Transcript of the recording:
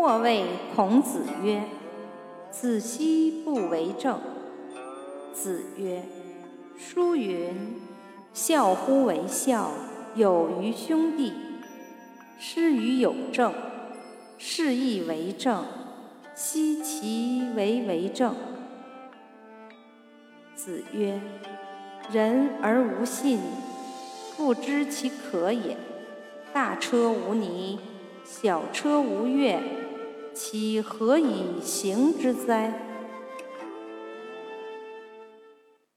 或谓孔子曰：“子奚不为政？”子曰：“书云：‘孝乎为孝，有于兄弟。’师于有政，是亦为政。奚其为为政？”子曰：“人而无信，不知其可也。大车无泥，小车无月，其何以行之哉？”